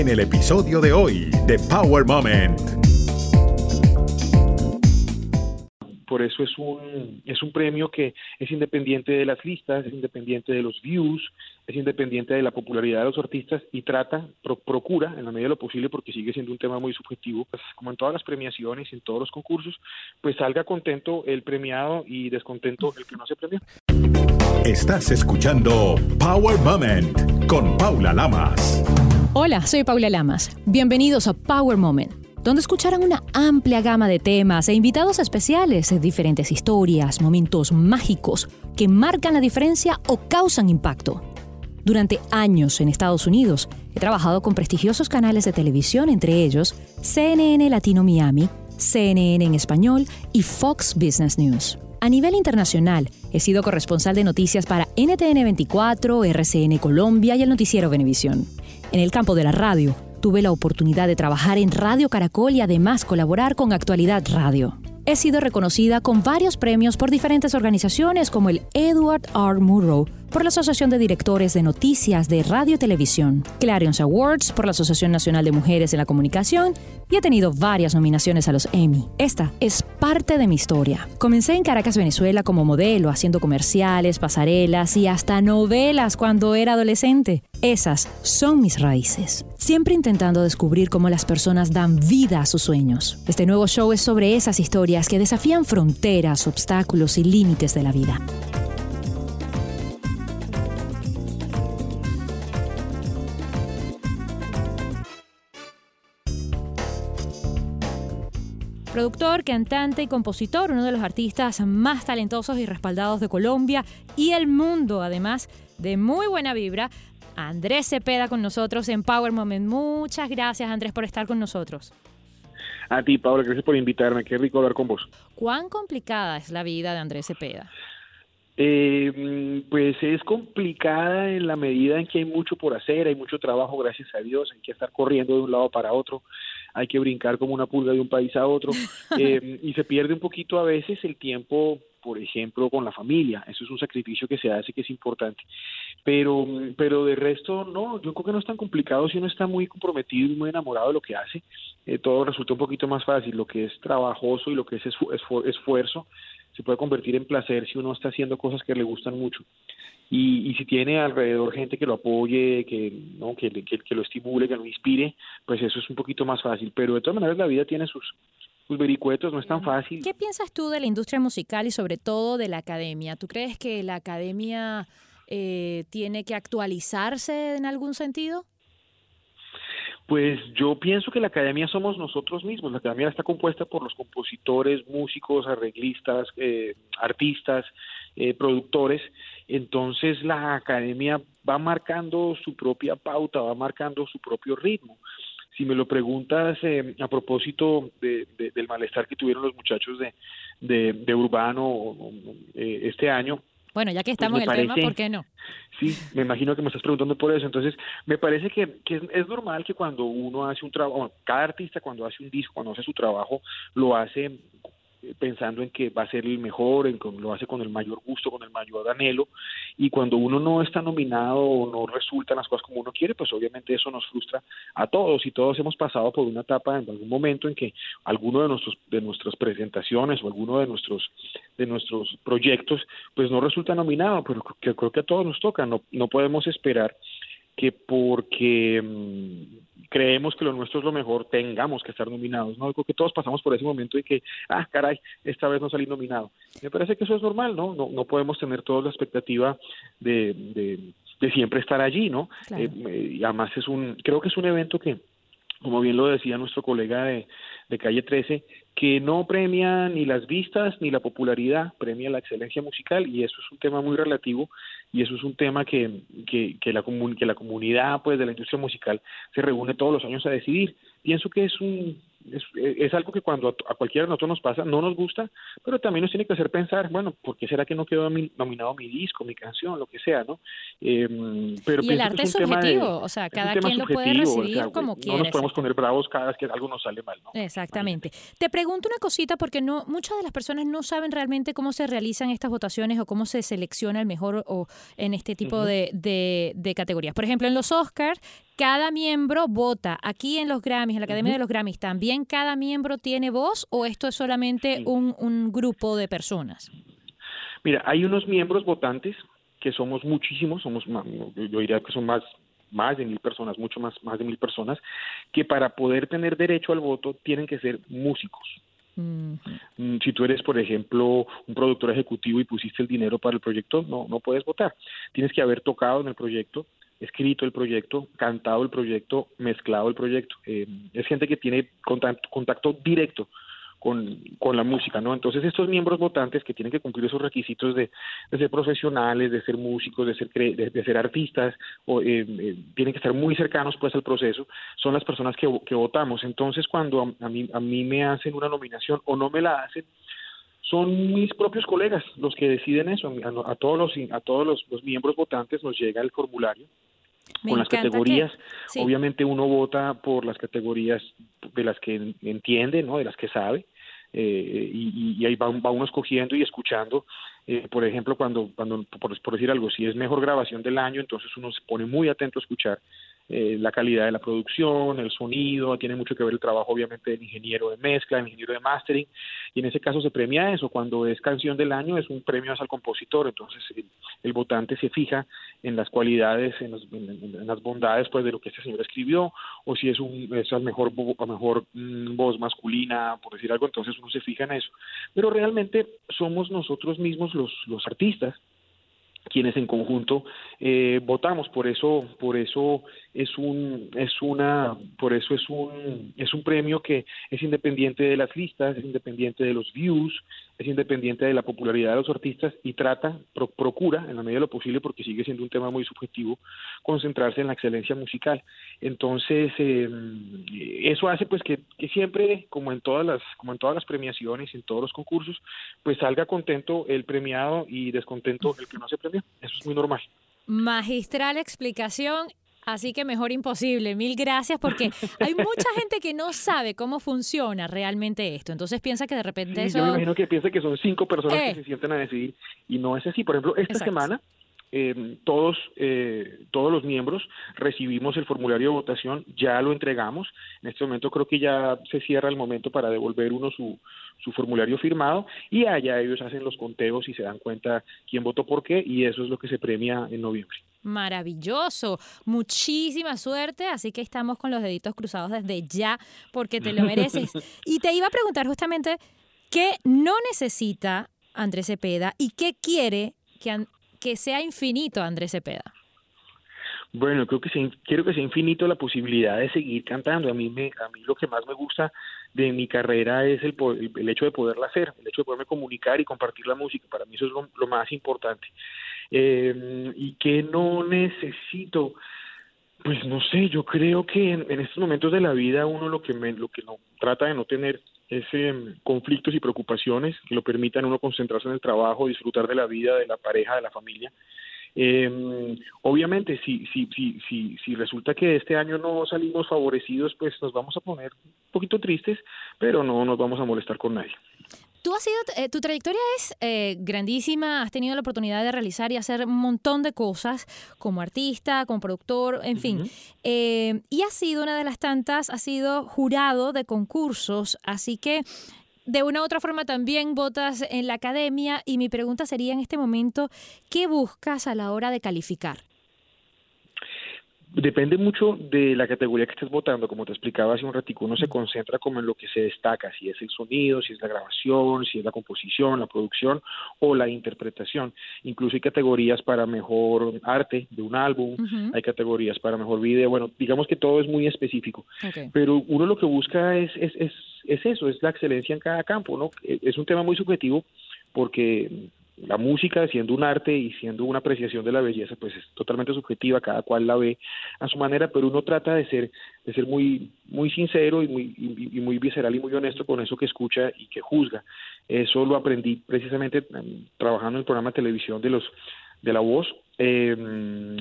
en el episodio de hoy de Power Moment. por eso es un, es un premio que es independiente de las listas, es independiente de los views, es independiente de la popularidad de los artistas y trata, procura, en la medida de lo posible, porque sigue siendo un tema muy subjetivo, pues, como en todas las premiaciones en todos los concursos, pues salga contento el premiado y descontento el que no se premió. Estás escuchando Power Moment con Paula Lamas. Hola, soy Paula Lamas. Bienvenidos a Power Moment donde escucharán una amplia gama de temas e invitados especiales, diferentes historias, momentos mágicos que marcan la diferencia o causan impacto. Durante años en Estados Unidos he trabajado con prestigiosos canales de televisión, entre ellos CNN Latino Miami, CNN en español y Fox Business News. A nivel internacional, he sido corresponsal de noticias para NTN 24, RCN Colombia y el noticiero Venevisión. En el campo de la radio, tuve la oportunidad de trabajar en Radio Caracol y además colaborar con Actualidad Radio. He sido reconocida con varios premios por diferentes organizaciones como el Edward R. Murrow por la Asociación de Directores de Noticias de Radio y Televisión, Clarion Awards por la Asociación Nacional de Mujeres en la Comunicación y he tenido varias nominaciones a los Emmy. Esta es parte de mi historia. Comencé en Caracas, Venezuela como modelo, haciendo comerciales, pasarelas y hasta novelas cuando era adolescente. Esas son mis raíces. Siempre intentando descubrir cómo las personas dan vida a sus sueños. Este nuevo show es sobre esas historias que desafían fronteras, obstáculos y límites de la vida. Productor, cantante y compositor, uno de los artistas más talentosos y respaldados de Colombia y el mundo, además de muy buena vibra. Andrés Cepeda con nosotros en Power Moment. Muchas gracias, Andrés, por estar con nosotros. A ti, Pablo, gracias por invitarme. Qué rico hablar con vos. ¿Cuán complicada es la vida de Andrés Cepeda? Eh, pues es complicada en la medida en que hay mucho por hacer, hay mucho trabajo, gracias a Dios, hay que estar corriendo de un lado para otro, hay que brincar como una pulga de un país a otro eh, y se pierde un poquito a veces el tiempo, por ejemplo, con la familia. Eso es un sacrificio que se hace que es importante. Pero, pero de resto, no, yo creo que no es tan complicado si uno está muy comprometido y muy enamorado de lo que hace. Eh, todo resulta un poquito más fácil. Lo que es trabajoso y lo que es esfuerzo se puede convertir en placer si uno está haciendo cosas que le gustan mucho. Y, y si tiene alrededor gente que lo apoye, que, ¿no? que, que, lo estimule, que lo inspire, pues eso es un poquito más fácil. Pero de todas maneras la vida tiene sus, sus vericuetos, no es tan fácil. ¿Qué piensas tú de la industria musical y sobre todo de la academia? ¿Tú crees que la academia eh, tiene que actualizarse en algún sentido? Pues yo pienso que la academia somos nosotros mismos. La academia está compuesta por los compositores, músicos, arreglistas, eh, artistas, eh, productores. Entonces la academia va marcando su propia pauta, va marcando su propio ritmo. Si me lo preguntas eh, a propósito de, del malestar que tuvieron los muchachos de, de, Urbano este año, bueno, ya que pues estamos en el tema, ¿por qué no? Sí, me imagino que me estás preguntando por eso. Entonces, me parece que, que es, normal que cuando uno hace un trabajo, cada artista cuando hace un disco, cuando hace su trabajo, lo hace pensando en que va a ser el mejor, en que lo hace con el mayor gusto, con el mayor anhelo, y cuando uno no está nominado o no resultan las cosas como uno quiere, pues obviamente eso nos frustra a todos y todos hemos pasado por una etapa en algún momento en que alguno de nuestros de nuestras presentaciones o alguno de nuestros de nuestros proyectos pues no resulta nominado, pero que creo que a todos nos toca, no no podemos esperar que porque mm, creemos que lo nuestro es lo mejor, tengamos que estar nominados. No creo que todos pasamos por ese momento y que, ah, caray, esta vez no salí nominado. Me parece que eso es normal, ¿no? No, no podemos tener toda la expectativa de, de, siempre estar allí, ¿no? Eh, y además es un, creo que es un evento que, como bien lo decía nuestro colega de, de Calle 13, que no premia ni las vistas ni la popularidad, premia la excelencia musical y eso es un tema muy relativo y eso es un tema que, que, que la, que la comunidad pues de la industria musical se reúne todos los años a decidir. Pienso que es un, es, algo que cuando a, cualquiera de nosotros nos pasa, no nos gusta, pero también nos tiene que hacer pensar, bueno, ¿por qué será que no quedó nominado mi disco, mi canción, lo que sea, ¿no? Em, pero y el arte es, subjetivo, o sea, cada quien lo puede recibir como quiera. No nos podemos poner bravos cada vez que algo nos sale mal, ¿no? Exactamente. Te pregunto una cosita porque no muchas de las personas no saben realmente cómo se realizan estas votaciones o cómo se selecciona el mejor o en este tipo de, de, de categorías. Por ejemplo, en los Oscars cada miembro vota. Aquí en los Grammys, en la Academia de los Grammys, ¿también cada miembro tiene voz o esto es solamente un, un grupo de personas? Mira, hay unos miembros votantes que somos muchísimos, somos yo diría que son más más de mil personas, mucho más, más de mil personas, que para poder tener derecho al voto tienen que ser músicos. Mm, si tú eres, por ejemplo, un productor ejecutivo y pusiste el dinero para el proyecto, no, no puedes votar. Tienes que haber tocado en el proyecto, escrito el proyecto, cantado el proyecto, mezclado el proyecto. Eh, es gente que tiene contacto, contacto directo con, con, la música, ¿no? Entonces estos miembros votantes que tienen que cumplir esos requisitos de, ser profesionales, de ser músicos, de ser, de, ser artistas, o, eh, eh, tienen que estar muy cercanos pues al proceso, son las personas que, que votamos. Entonces cuando a, mí, a mí me hacen una nominación o no me la hacen, son mis propios colegas los que deciden eso. A, todos los a todos los, miembros votantes nos llega el formulario con las categorías. Obviamente uno vota por las categorías de las que entiende, ¿no? De las que sabe. Eh, y, ahí va, va, uno escogiendo y escuchando. Eh, por ejemplo, cuando, cuando por, por, decir algo, si es mejor grabación del año, entonces uno se pone muy atento a escuchar eh, la calidad de la producción, el sonido, tiene mucho que ver el trabajo obviamente del ingeniero de mezcla, del ingeniero de mastering, y en ese caso se premia eso, cuando es canción del año es un premio al compositor, entonces el, votante se fija en las cualidades, en, las bondades pues de lo que este señor escribió, o si es un es a mejor, a mejor mm, voz masculina, por decir algo, entonces uno se fija en eso. Pero realmente somos nosotros mismos los, los artistas quienes en conjunto eh, votamos. Por eso por eso es un es una por eso es un es un premio que es independiente de las listas es independiente de los views es independiente de la popularidad de los artistas y trata procura en la medida de lo posible porque sigue siendo un tema muy subjetivo concentrarse en la excelencia musical entonces eh, eso hace pues que, que siempre como en todas las como en todas las premiaciones en todos los concursos pues salga contento el premiado y descontento el que no se premia eso es muy normal. Magistral explicación. Así que mejor imposible. Mil gracias porque hay mucha gente que no sabe cómo funciona realmente esto. Entonces piensa que de repente eso... Yo me imagino que piensa que son cinco personas que eh. se sienten a decidir y no es así. Por ejemplo, esta semana eh, todos, eh, todos los miembros recibimos el formulario de votación, ya lo entregamos. En este momento creo que ya se cierra el momento para devolver uno su, su formulario firmado y allá ellos hacen los conteos y se dan cuenta quién votó por qué y eso es lo que se premia en noviembre. Maravilloso, muchísima suerte, así que estamos con los deditos cruzados desde ya porque te lo mereces. y te iba a preguntar justamente qué no necesita Andrés Cepeda y qué quiere que, que sea infinito Andrés Cepeda? Bueno, creo que quiero que sea infinito la posibilidad de seguir cantando. A mí, me, a mí lo que más me gusta de mi carrera es el, el hecho de poderla hacer, el hecho de poderme comunicar y compartir la música. Para mí eso es lo, más importante. Eh, y que no necesito, pues no sé, yo creo que en, estos momentos de la vida uno lo que lo que no trata de no tener es em, conflictos y preocupaciones que lo permitan uno concentrarse en el trabajo, disfrutar de la vida, de la pareja, de la familia. Eh, obviamente, si, si, si, si, si resulta que este año no salimos favorecidos, pues nos vamos a poner un poquito tristes, pero no nos vamos a molestar con nadie. Tú has sido, eh, tu trayectoria es eh, grandísima, has tenido la oportunidad de realizar y hacer un montón de cosas como artista, como productor, en fin. Eh, y has sido una de las tantas, has sido jurado de concursos, así que de una u otra forma también votas en la academia y mi pregunta sería en este momento, ¿qué buscas a la hora de calificar? Depende mucho de la categoría que estés votando, como te explicaba hace un ratico, uno se concentra como en lo que se destaca, si es el sonido, si es la grabación, si es la composición, la producción o la interpretación. Incluso hay categorías para mejor arte de un álbum, hay categorías para mejor video, bueno, digamos que todo es muy específico, pero uno lo que busca es, es, es, es eso, es la excelencia en cada campo, ¿no? Es un tema muy subjetivo porque la música siendo un arte y siendo una apreciación de la belleza, pues es totalmente subjetiva, cada cual la ve a su manera, pero uno trata de ser, de ser muy, muy sincero y muy, y, muy visceral y muy honesto con eso que escucha y que juzga. Eso lo aprendí precisamente em, trabajando en el programa de televisión de los de la voz. Eh,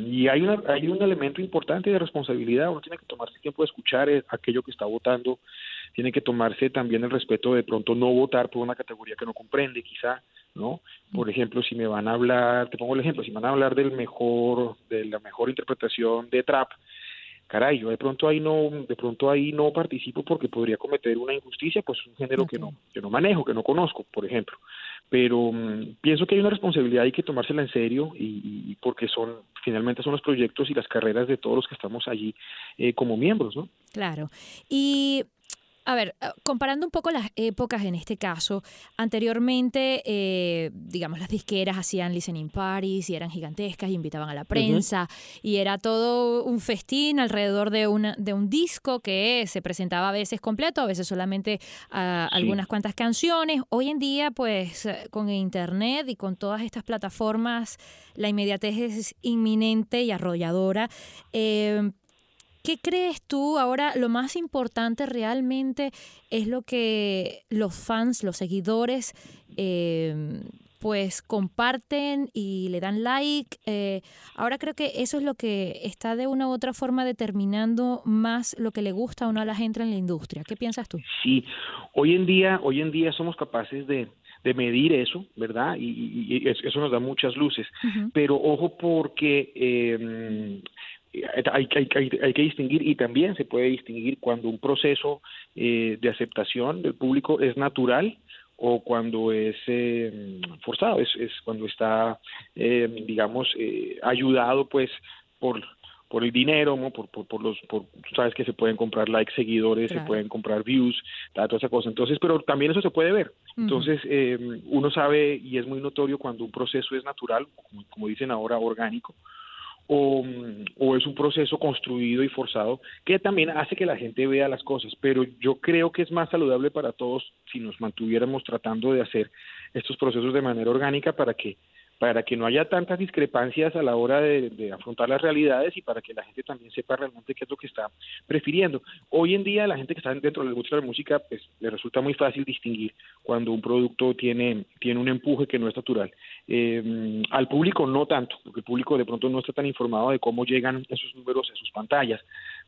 y hay, una, hay un elemento importante de responsabilidad, uno tiene que tomarse tiempo de escuchar eh, aquello que está votando, tiene que tomarse también el respeto de pronto no votar por una categoría que no comprende, quizá, ¿no? Por ejemplo, si me van a hablar, te pongo el ejemplo, si me van a hablar del mejor, de la mejor interpretación de trap, caray, yo de pronto ahí no, de pronto ahí no participo porque podría cometer una injusticia, pues es un género que no, que no manejo, que no conozco, por ejemplo. Pero mm, pienso que hay una responsabilidad, hay que tomársela en serio y, porque son, finalmente son los proyectos y las carreras de todos los que estamos allí eh, como miembros, ¿no? Claro. Y a ver, eh, comparando un poco las épocas en este caso, anteriormente, eh, digamos, las disqueras hacían listening parties y eran gigantescas y invitaban a la prensa y era todo un festín alrededor de, una, de un disco que se presentaba a veces completo, a veces solamente ah, algunas cuantas canciones. Hoy en día, pues, eh, con Internet y con todas estas plataformas, la inmediatez es inminente y arrolladora. ¿Qué crees tú ahora? Lo más importante realmente es lo que los fans, los seguidores, em, pues comparten y le dan like. Eh, ahora creo que eso es lo que está de una u otra forma determinando más lo que le gusta o no a la gente en la industria. ¿Qué piensas tú? Sí, hoy en día, hoy en día somos capaces de, medir eso, ¿verdad? Y, eso nos da muchas luces. Pero ojo porque eh, hay, hay, hay, que distinguir y también se puede distinguir cuando un proceso eh, de aceptación del público es natural o cuando es eh, forzado, es, es, cuando está, eh, digamos, ayudado pues por por el dinero, por, por, por los, por, sabes que se pueden comprar likes, seguidores, se pueden comprar views, toda esa cosa. Entonces, pero también eso se puede ver. Entonces, uno sabe y es muy notorio cuando un proceso es natural, como dicen ahora, orgánico, o, o, es un proceso construido y forzado que también hace que la gente vea las cosas. Pero yo creo que es más saludable para todos si nos mantuviéramos tratando de hacer estos procesos de manera orgánica para que para que no haya tantas discrepancias a la hora de, afrontar las realidades y para que la gente también sepa realmente qué es lo que está prefiriendo. Hoy en día la gente que está dentro de la música pues le resulta muy fácil distinguir cuando un producto tiene, tiene un empuje que no es natural. Eh, al público no tanto, porque el público de pronto no está tan informado de cómo llegan esos números a sus pantallas,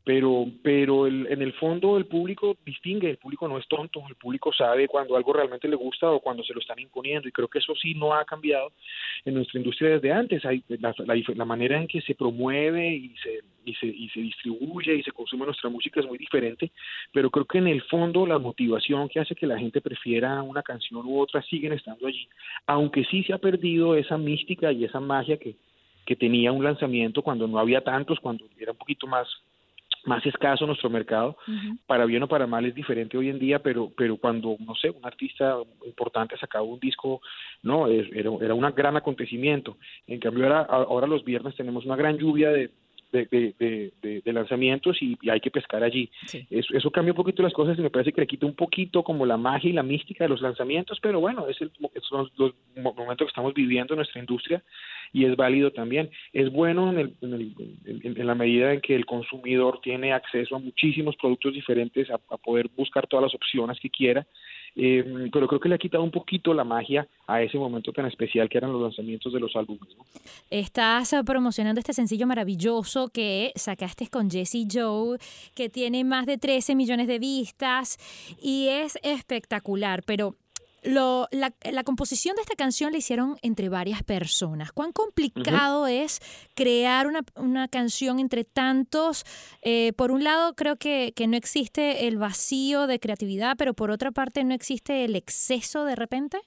pero, pero el, en el fondo el público distingue, el público no es tonto, el público sabe cuando algo realmente le gusta o cuando se lo están imponiendo y creo que eso sí no ha cambiado en nuestra industria desde antes. Hay, la, manera en que se promueve y se, y, se, y se distribuye y se consume nuestra música es muy diferente, pero creo que en el fondo la motivación que hace que la gente prefiera una canción u otra siguen estando allí, aunque sí se ha perdido esa mística y esa magia que, que tenía un lanzamiento cuando no había tantos, cuando era un poquito más más escaso nuestro mercado, para bien o para mal es diferente hoy en día, pero pero cuando, no sé, un artista importante sacaba un disco, no, era, era un gran acontecimiento. En cambio, ahora, ahora los viernes tenemos una gran lluvia de, de, de, lanzamientos y, hay que pescar allí. Eso, eso, cambia un poquito las cosas y me parece que le quita un poquito como la magia y la mística de los lanzamientos, pero bueno, es el, son los, momentos que estamos viviendo en nuestra industria y es válido también. Es bueno en, el, en, en, la medida en que el consumidor tiene acceso a muchísimos productos diferentes, a, poder buscar todas las opciones que quiera eh, pero creo que le ha quitado un poquito la magia a ese momento tan especial que eran los lanzamientos de los álbumes. Estás eh, promocionando este sencillo maravilloso que sacaste con Jesse Joe, que tiene más de 13 millones de vistas y es espectacular, pero lo, la, la, composición de esta canción la hicieron entre varias personas. ¿Cuán complicado es crear una, una, canción entre tantos? Eh, por un lado, creo que, que no existe el vacío de creatividad, pero por otra parte, ¿no existe el exceso de repente?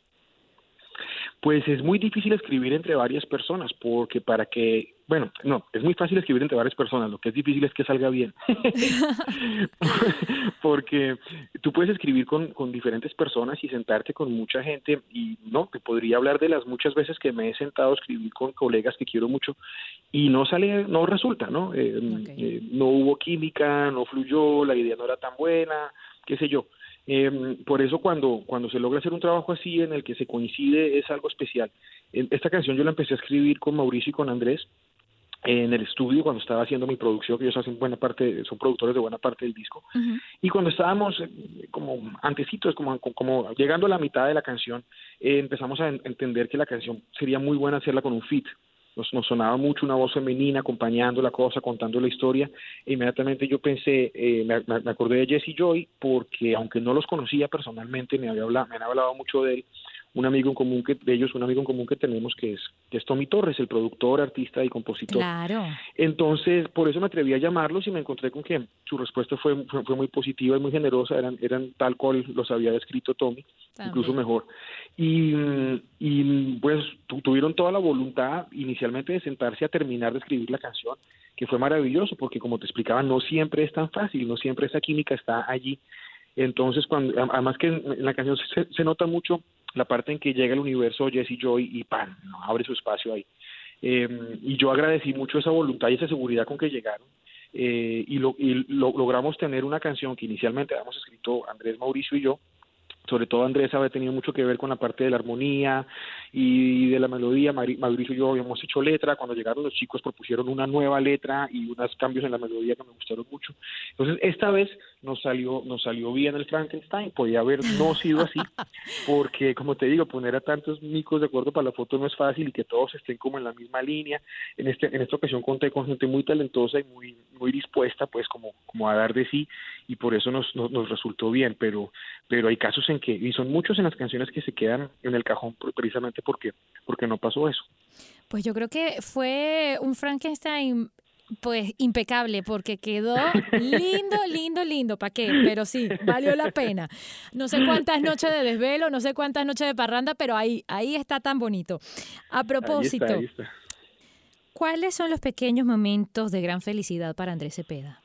Pues es muy difícil escribir entre varias personas, porque para que, bueno, no, es muy fácil escribir entre varias personas, lo que es difícil es que salga bien. porque tú puedes escribir con, con diferentes personas y sentarte con mucha gente y no, te podría hablar de las muchas veces que me he sentado a escribir con colegas que quiero mucho y no sale, no resulta, ¿no? Eh, eh, no hubo química, no fluyó, la idea no era tan buena, qué sé yo. Em, por eso cuando, cuando se logra hacer un trabajo así en el que se coincide es algo especial. Esta canción yo la empecé a escribir con Mauricio y con Andrés en el estudio cuando estaba haciendo mi producción, que ellos hacen buena parte, son productores de buena parte del disco. Y cuando estábamos eh, como antecitos, como, como llegando a la mitad de la canción, eh, empezamos a entender que la canción sería muy buena hacerla con un fit. Nos, nos, sonaba mucho una voz femenina acompañando la cosa, contando la historia. E inmediatamente yo pensé, eh, me, me, acordé de Jesse Joy, porque aunque no los conocía personalmente, me, había hablado, me han hablado mucho de él, un amigo en común que de ellos un amigo en común que tenemos que es que es Tommy Torres el productor artista y compositor. Claro. Entonces por eso me atreví a llamarlos y me encontré con que su respuesta fue fue, muy positiva y muy generosa. Eran eran tal cual los había descrito Tommy incluso mejor. Y, y pues tuvieron toda la voluntad inicialmente de sentarse a terminar de escribir la canción que fue maravilloso porque como te explicaba no siempre es tan fácil no siempre esa química está allí. Entonces cuando además que en la canción se nota mucho la parte en que llega el universo Jesse Joy y pan, abre su espacio ahí. Em, y yo agradecí mucho esa voluntad y esa seguridad con que llegaron. Eh, y, lo, y logramos tener una canción que inicialmente habíamos escrito Andrés Mauricio y yo, sobre todo Andrés había tenido mucho que ver con la parte de la armonía y de la melodía. Mauricio y yo habíamos hecho letra. Cuando llegaron los chicos propusieron una nueva letra y unos cambios en la melodía que me gustaron mucho. Entonces esta vez nos salió nos salió bien el Frankenstein. Podía haber no sido así porque como te digo poner a tantos micos de acuerdo para la foto no es fácil y que todos estén como en la misma línea. En este en esta ocasión conté con gente muy talentosa y muy muy dispuesta pues como como a dar de sí y por eso nos, nos, nos resultó bien. Pero pero hay casos en que, y son muchos en las canciones que se quedan en el cajón precisamente porque, porque no pasó eso. Pues yo creo que fue un Frankenstein pues impecable porque quedó lindo, lindo, lindo, ¿para qué? Pero sí, valió la pena. No sé cuántas noches de desvelo, no sé cuántas noches de parranda, pero ahí, ahí está tan bonito. A propósito, ¿cuáles son los pequeños momentos de gran felicidad para Andrés Cepeda?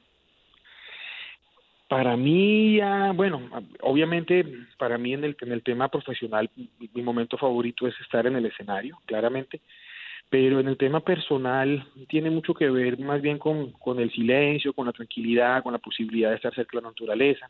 Para mí, bueno, obviamente para mí en el, en el tema profesional mi, momento favorito es estar en el escenario, claramente, pero en el tema personal tiene mucho que ver más bien con, con el silencio, con la tranquilidad, con la posibilidad de estar cerca de la naturaleza.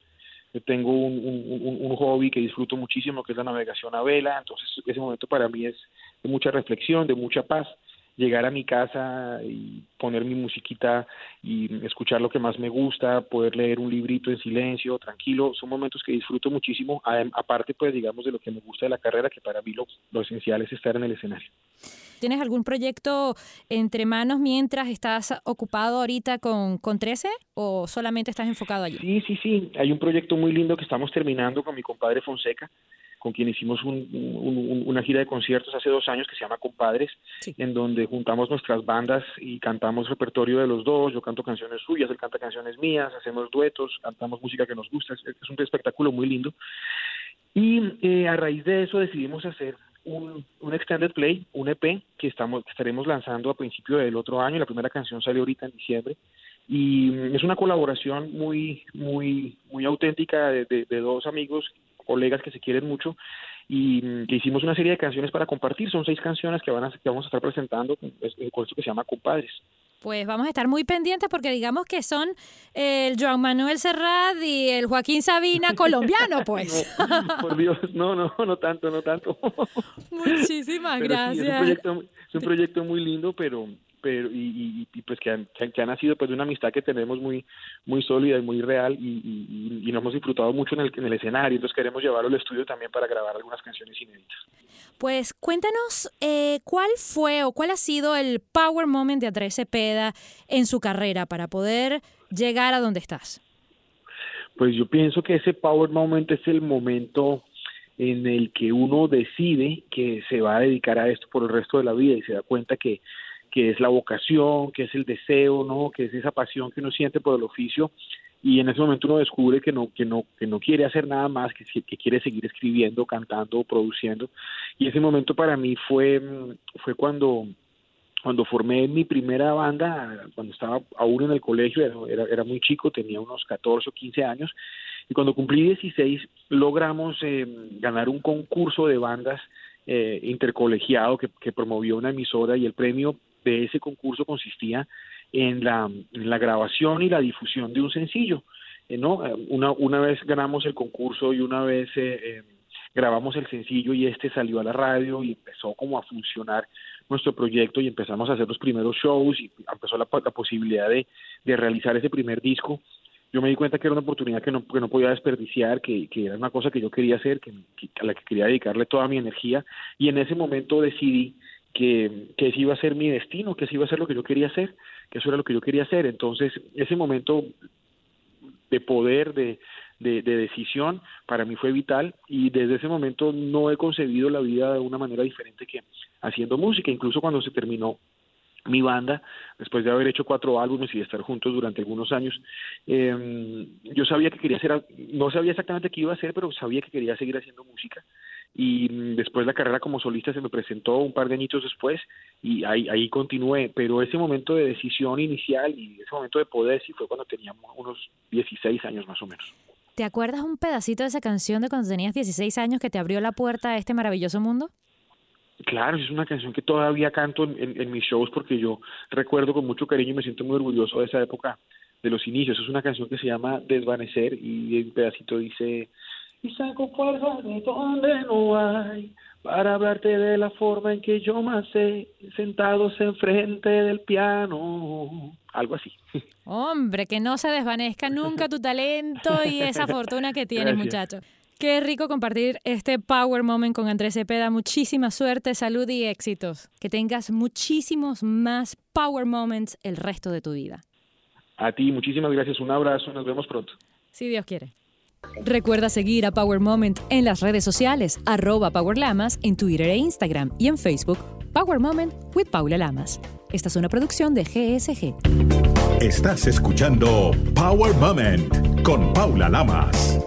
Yo tengo un, un, un, hobby que disfruto muchísimo, que es la navegación a vela, entonces ese momento para mí es de mucha reflexión, de mucha paz llegar a mi casa y poner mi musiquita y escuchar lo que más me gusta, poder leer un librito en silencio, tranquilo, son momentos que disfruto muchísimo, aparte pues digamos de lo que me gusta de la carrera, que para mí lo, lo esencial es estar en el escenario. ¿Tienes algún proyecto entre manos mientras estás ocupado ahorita con, con 13 o solamente estás enfocado allí? Sí, sí, sí, hay un proyecto muy lindo que estamos terminando con mi compadre Fonseca, con quien hicimos una gira de conciertos hace dos años que se llama Compadres, en donde juntamos nuestras bandas y cantamos repertorio de los dos, yo canto canciones suyas, él canta canciones mías, hacemos duetos, cantamos música que nos gusta, es, un espectáculo muy lindo. Y eh, a raíz de eso decidimos hacer un, un, extended play, un EP que estamos estaremos lanzando a principio del otro año. La primera canción sale ahorita en diciembre y es una colaboración muy muy muy auténtica de, de dos amigos colegas que se quieren mucho y mm, hicimos una serie de canciones para compartir. Son seis canciones que, van a, que vamos a estar presentando con esto que se llama Compadres. Pues vamos a estar muy pendientes porque digamos que son el Joan Manuel Serrat y el Joaquín Sabina colombiano, pues. por Dios, no, no, no tanto, no tanto. Muchísimas gracias. es, un proyecto, es un proyecto muy lindo, pero pero y, y, pues que han, que han nacido pues de una amistad que tenemos muy muy sólida y muy real y, y, nos hemos disfrutado mucho en el, en el escenario. Entonces queremos llevarlo al estudio también para grabar algunas canciones inéditas. Pues cuéntanos eh, cuál fue o cuál ha sido el power moment de Andrés Cepeda en su carrera para poder llegar a donde estás pues yo pienso que ese power moment es el momento en el que uno decide que se va a dedicar a esto por el resto de la vida y se da cuenta que que es la vocación, que es el deseo, ¿no? Que es esa pasión que uno siente por el oficio y en ese momento uno descubre que no que no que no quiere hacer nada más, que, que quiere seguir escribiendo, cantando, produciendo y ese momento para mí fue fue cuando cuando formé mi primera banda, cuando estaba aún en el colegio, era, era muy chico, tenía unos 14 o 15 años, y cuando cumplí 16 logramos eh, ganar un concurso de bandas eh, intercolegiado que, promovió una emisora y el premio de ese concurso consistía en la, en la grabación y la difusión de un sencillo. no, una, una vez ganamos el concurso y una vez grabamos el sencillo y este salió a la radio y empezó como a funcionar nuestro proyecto y empezamos a hacer los primeros shows y empezó la, posibilidad de, de, realizar ese primer disco. Yo me di cuenta que era una oportunidad que no, que no podía desperdiciar, que, que era una cosa que yo quería hacer, que, a la que quería dedicarle toda mi energía y en ese momento decidí que, que ese iba a ser mi destino, que ese iba a ser lo que yo quería hacer, que eso era lo que yo quería hacer. Entonces, ese momento de poder, de, de, decisión, para mí fue vital y desde ese momento no he concebido la vida de una manera diferente que haciendo música. Incluso cuando se terminó mi banda, después de haber hecho cuatro álbumes y de estar juntos durante algunos años, eh, yo sabía que quería hacer, no sabía exactamente qué iba a hacer, pero sabía que quería seguir haciendo música. Y después la carrera como solista se me presentó un par de añitos después y ahí, ahí continué. Pero ese momento de decisión inicial y ese momento de poder sí fue cuando teníamos unos 16 años más o menos. ¿Te acuerdas un pedacito de esa canción de cuando tenías 16 años que te abrió la puerta a este maravilloso mundo? Claro, es una canción que todavía canto en, mis shows porque yo recuerdo con mucho cariño y me siento muy orgulloso de esa época de los inicios. Es una canción que se llama Desvanecer y el pedacito dice y saco fuerza de donde no hay para hablarte de la forma en que yo más sé, sentados enfrente del piano, algo así. Hombre, que no se desvanezca nunca tu talento y esa fortuna que tienes, muchacho. Qué rico compartir este Power Moment con Andrés Cepeda. Muchísima suerte, salud y éxitos. Que tengas muchísimos más Power Moments el resto de tu vida. A ti, muchísimas gracias. Un abrazo. Nos vemos pronto. Si Dios quiere. Recuerda seguir a Power Moment en las redes sociales, arroba Power Lamas, en Twitter e Instagram y en Facebook, Power Moment with Paula Lamas. Esta es una producción de GSG. Estás escuchando Power Moment con Paula Lamas.